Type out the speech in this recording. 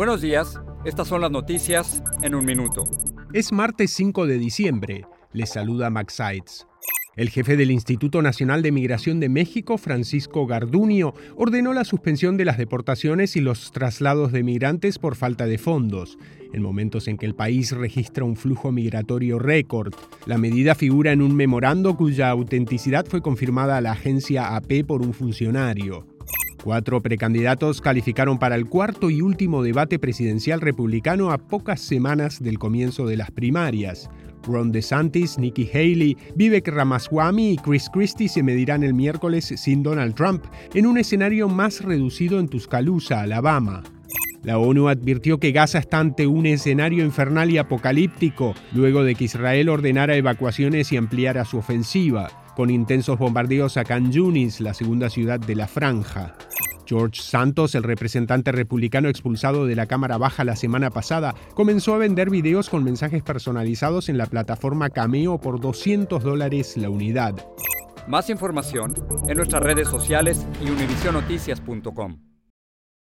Buenos días, estas son las noticias en un minuto. Es martes 5 de diciembre. Les saluda Max Seitz. El jefe del Instituto Nacional de Migración de México, Francisco Garduño, ordenó la suspensión de las deportaciones y los traslados de migrantes por falta de fondos, en momentos en que el país registra un flujo migratorio récord. La medida figura en un memorando cuya autenticidad fue confirmada a la agencia AP por un funcionario. Cuatro precandidatos calificaron para el cuarto y último debate presidencial republicano a pocas semanas del comienzo de las primarias. Ron DeSantis, Nikki Haley, Vivek Ramaswamy y Chris Christie se medirán el miércoles sin Donald Trump en un escenario más reducido en Tuscaloosa, Alabama. La ONU advirtió que Gaza está ante un escenario infernal y apocalíptico luego de que Israel ordenara evacuaciones y ampliara su ofensiva, con intensos bombardeos a Khan Yunis, la segunda ciudad de la franja. George Santos, el representante republicano expulsado de la Cámara Baja la semana pasada, comenzó a vender videos con mensajes personalizados en la plataforma Cameo por 200 dólares la unidad. Más información en nuestras redes sociales y univisionoticias.com.